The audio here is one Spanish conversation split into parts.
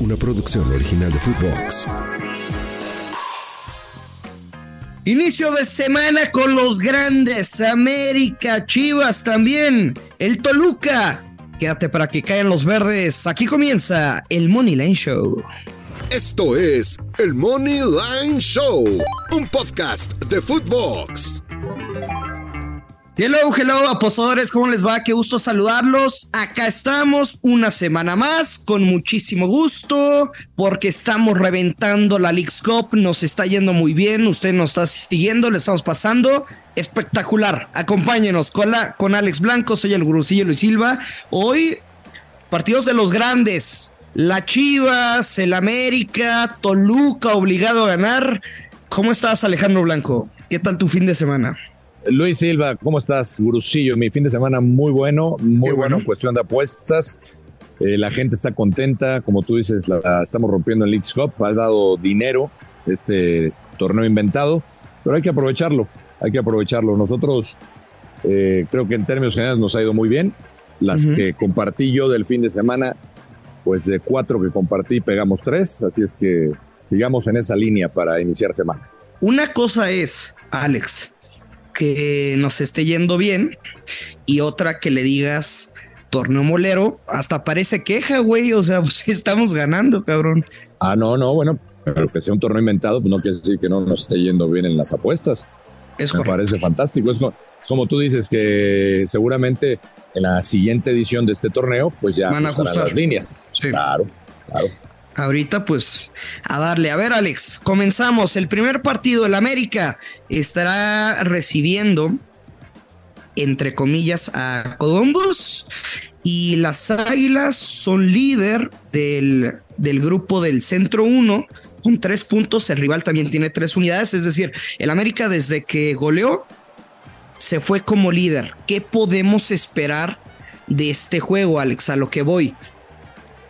una producción original de Footbox. Inicio de semana con los grandes, América, Chivas también, el Toluca. Quédate para que caigan los verdes. Aquí comienza el Money Line Show. Esto es el Money Line Show, un podcast de Footbox. Hello, hello, apostadores, ¿cómo les va? Qué gusto saludarlos. Acá estamos una semana más, con muchísimo gusto, porque estamos reventando la League's Cup, nos está yendo muy bien, usted nos está siguiendo, le estamos pasando espectacular. Acompáñenos con, la, con Alex Blanco, soy el gurucillo Luis Silva. Hoy, partidos de los grandes, la Chivas, el América, Toluca obligado a ganar. ¿Cómo estás, Alejandro Blanco? ¿Qué tal tu fin de semana? Luis Silva, ¿cómo estás? Gurusillo, mi fin de semana muy bueno, muy bueno, en cuestión de apuestas. Eh, la gente está contenta, como tú dices, la, estamos rompiendo el League Cup, ha dado dinero este torneo inventado, pero hay que aprovecharlo, hay que aprovecharlo. Nosotros eh, creo que en términos generales nos ha ido muy bien. Las que compartí yo del fin de semana, pues de cuatro que compartí pegamos tres, así es que sigamos en esa línea para iniciar semana. Una cosa es, Alex, que nos esté yendo bien y otra que le digas torneo molero, hasta parece queja, güey, o sea, pues estamos ganando, cabrón. Ah, no, no, bueno, pero que sea un torneo inventado, pues no quiere decir que no nos esté yendo bien en las apuestas. Es Me parece fantástico. Es como, tú dices que seguramente en la siguiente edición de este torneo, pues ya van a ajustar las líneas. Claro, claro. Ahorita pues a darle. A ver Alex, comenzamos. El primer partido, el América, estará recibiendo, entre comillas, a Columbus. Y las Águilas son líder del, del grupo del Centro 1 con tres puntos. El rival también tiene tres unidades. Es decir, el América desde que goleó se fue como líder. ¿Qué podemos esperar de este juego, Alex? A lo que voy.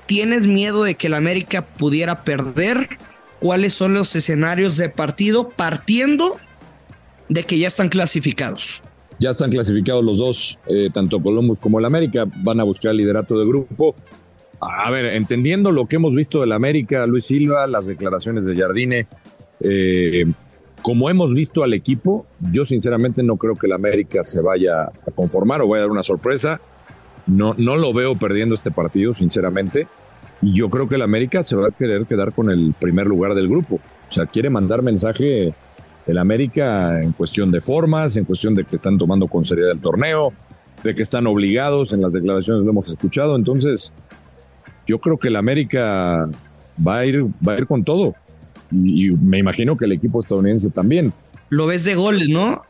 ¿Tienes miedo de que el América pudiera perder? ¿Cuáles son los escenarios de partido partiendo de que ya están clasificados? Ya están clasificados los dos, eh, tanto Columbus como el América, van a buscar el liderato de grupo. A ver, entendiendo lo que hemos visto del América, Luis Silva, las declaraciones de Jardine, eh, como hemos visto al equipo, yo sinceramente no creo que el América se vaya a conformar o vaya a dar una sorpresa. No, no lo veo perdiendo este partido, sinceramente. Y yo creo que el América se va a querer quedar con el primer lugar del grupo. O sea, quiere mandar mensaje el América en cuestión de formas, en cuestión de que están tomando con seriedad el torneo, de que están obligados, en las declaraciones lo hemos escuchado. Entonces, yo creo que el América va a ir, va a ir con todo. Y, me imagino que el equipo estadounidense también. Lo ves de goles, ¿no?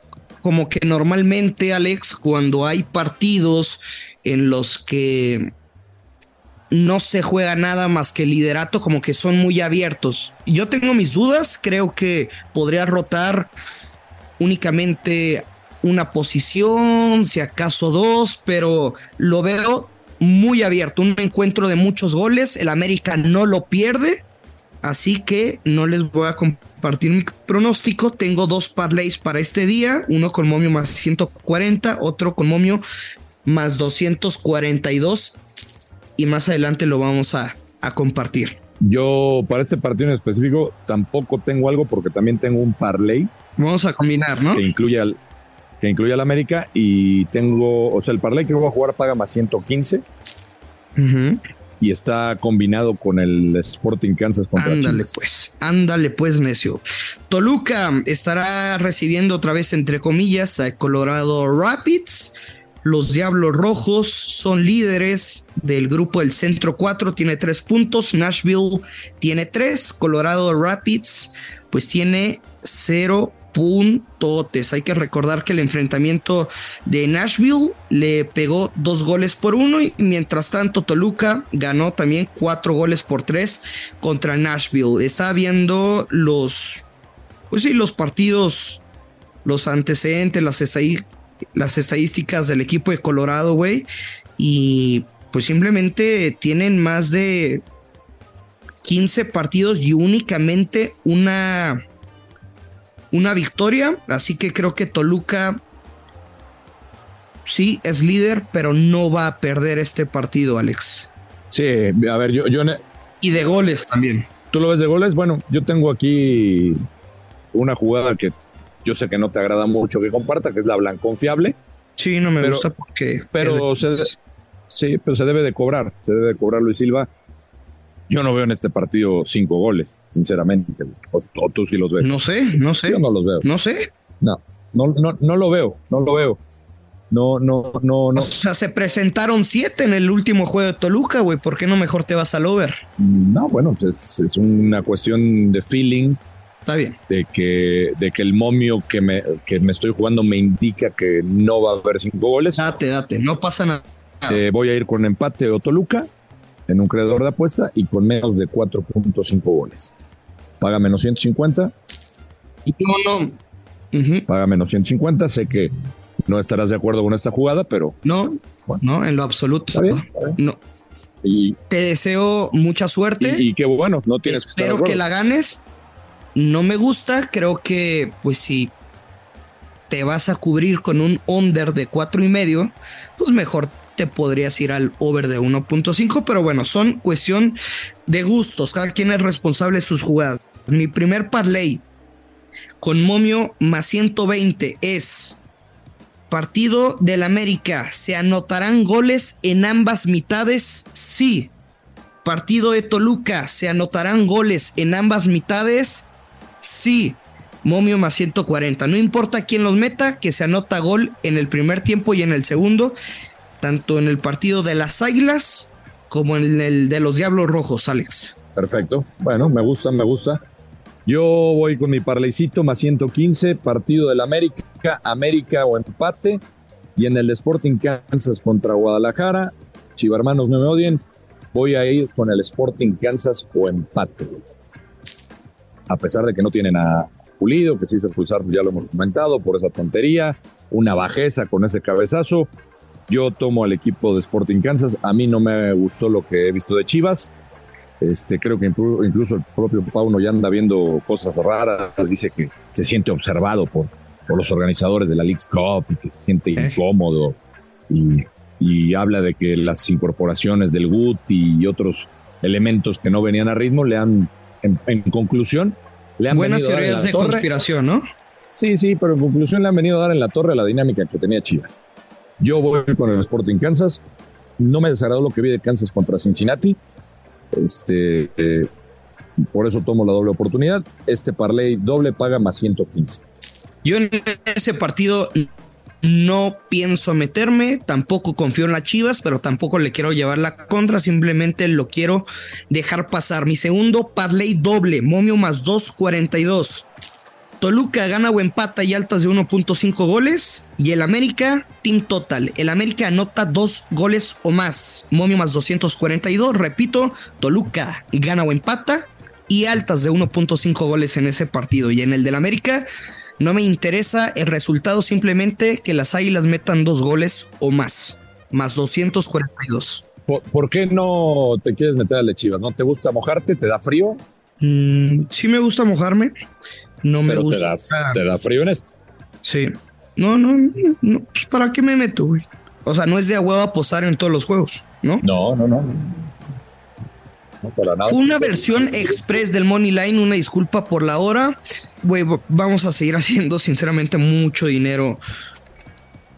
Como que normalmente, Alex, cuando hay partidos en los que no se juega nada más que liderato, como que son muy abiertos. Yo tengo mis dudas, creo que podría rotar únicamente una posición, si acaso dos, pero lo veo muy abierto, un encuentro de muchos goles, el América no lo pierde, así que no les voy a compartir mi pronóstico, tengo dos parlays para este día, uno con momio más 140, otro con momio más 242 y más adelante lo vamos a, compartir. Yo para este partido en específico tampoco tengo algo porque también tengo un parlay. Vamos a combinar, ¿no? Que incluye al, que incluye al América y tengo, o sea, el parlay que voy a jugar paga más 115. Y está combinado con el Sporting Kansas contra Ándale pues, ándale pues, necio. Toluca estará recibiendo otra vez, entre comillas, a Colorado Rapids. Los Diablos Rojos son líderes del grupo del Centro 4, tiene tres puntos. Nashville tiene tres. Colorado Rapids, pues tiene cero puntotes. Hay que recordar que el enfrentamiento de Nashville le pegó dos goles por uno y mientras tanto Toluca ganó también cuatro goles por tres contra Nashville. Está viendo los, pues sí, los partidos, los antecedentes, las las estadísticas del equipo de Colorado, güey. Y pues simplemente tienen más de 15 partidos y únicamente una, una victoria. Así que creo que Toluca sí es líder, pero no va a perder este partido, Alex. Sí, a ver, yo, yo, Y de goles también. ¿Tú lo ves de goles? Bueno, yo tengo aquí una jugada que yo sé que no te agrada mucho que comparta, que es la confiable. Sí, no me gusta porque. Pero se, sí, pero se debe de cobrar. Se debe de cobrar Luis Silva. Yo no veo en este partido cinco goles, sinceramente. O, tú sí los ves. No sé, no sé. Yo no los veo. No sé. No, no, no, no lo veo, no lo veo. No, no, no, no. O sea, se presentaron siete en el último juego de Toluca, güey. ¿Por qué no mejor te vas al over? No, bueno, pues es, una cuestión de feeling. Está bien. De que, de que el momio que me, que me estoy jugando me indica que no va a haber cinco goles. Date, date, no pasa nada. Eh, voy a ir con empate o Toluca en un creador de apuesta y con menos de 4.5 goles. Paga menos 150. No, no. Paga menos 150. Sé que no estarás de acuerdo con esta jugada, pero. No, no, en lo absoluto. No. Y, Te deseo mucha suerte. Y, qué bueno, no tienes Espero que, la ganes. No me gusta, creo que, pues si te vas a cubrir con un under de cuatro y medio, pues mejor te podrías ir al over de 1.5, pero bueno, son cuestión de gustos, cada quien es responsable de sus jugadas. Mi primer parlay con momio más 120 es partido del América, ¿se anotarán goles en ambas mitades? Sí. Partido de Toluca, ¿se anotarán goles en ambas mitades? Sí. Momio más 140. No importa quién los meta, que se anota gol en el primer tiempo y en el segundo, tanto en el partido de las Águilas como en el de los Diablos Rojos, Alex. Perfecto. Bueno, me gusta, me gusta. Yo voy con mi parleycito más 115, partido del América, América o empate. Y en el Sporting Kansas contra Guadalajara, Chivarmanos no me odien, voy a ir con el Sporting Kansas o empate. A pesar de que no tienen a Pulido, que se hizo expulsar, ya lo hemos comentado, por esa tontería, una bajeza con ese cabezazo. Yo tomo al equipo de Sporting Kansas. A mí no me gustó lo que he visto de Chivas. Este, creo que incluso el propio Pauno ya anda viendo cosas raras, dice que se siente observado por, por los organizadores de la League Cup y que se siente eh. incómodo y, habla de que las incorporaciones del GUT y otros elementos que no venían a ritmo le han, en, conclusión, le han Buenas teorías de conspiración, ¿no? Sí, sí, pero en conclusión le han venido a dar en la torre la dinámica que tenía Chivas. Yo voy con el Sporting Kansas. No me desagradó lo que vi de Kansas contra Cincinnati. Este, eh, por eso tomo la doble oportunidad. Este parlay doble paga más 115. Yo en ese partido no pienso meterme, tampoco confío en las Chivas, pero tampoco le quiero llevar la contra, simplemente lo quiero dejar pasar. Mi segundo parlay doble, momio más 242. Toluca gana o empata y altas de 1.5 goles. Y el América, team total. El América anota dos goles o más. Momio más 242. Repito, Toluca gana o empata y altas de 1.5 goles en ese partido. Y en el del América, no me interesa el resultado, simplemente que las águilas metan dos goles o más. Más 242. ¿Por, qué no te quieres meter a la Chivas? ¿No te gusta mojarte? ¿Te da frío? Mm, sí me gusta mojarme. No me gusta. Te da, frío en esto. Sí. No, no, no. Pues, ¿Para qué me meto, güey? O sea, no es de a huevo apostar en todos los juegos, ¿no? No, no, no. Fue una versión express del Money Line, una disculpa por la hora. Güey, vamos a seguir haciendo sinceramente mucho dinero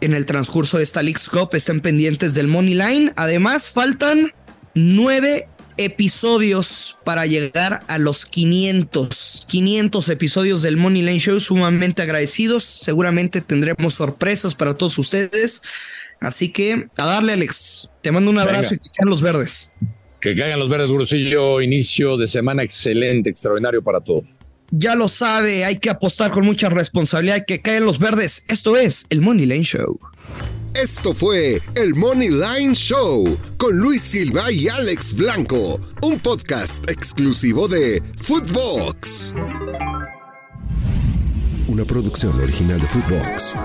en el transcurso de esta League's Cup. Estén pendientes del Money Line. Además, faltan nueve episodios para llegar a los 500. 500 episodios del Money Lane Show, sumamente agradecidos. Seguramente tendremos sorpresas para todos ustedes. Así que a darle, Alex. Te mando un abrazo y que caigan los verdes. Que caigan los verdes, Gurusillo. Inicio de semana excelente, extraordinario para todos. Ya lo sabe, hay que apostar con mucha responsabilidad. Que caigan los verdes. Esto es el Money Lane Show. Esto fue el Money Line Show con Luis Silva y Alex Blanco, un podcast exclusivo de Footbox. Una producción original de Footbox.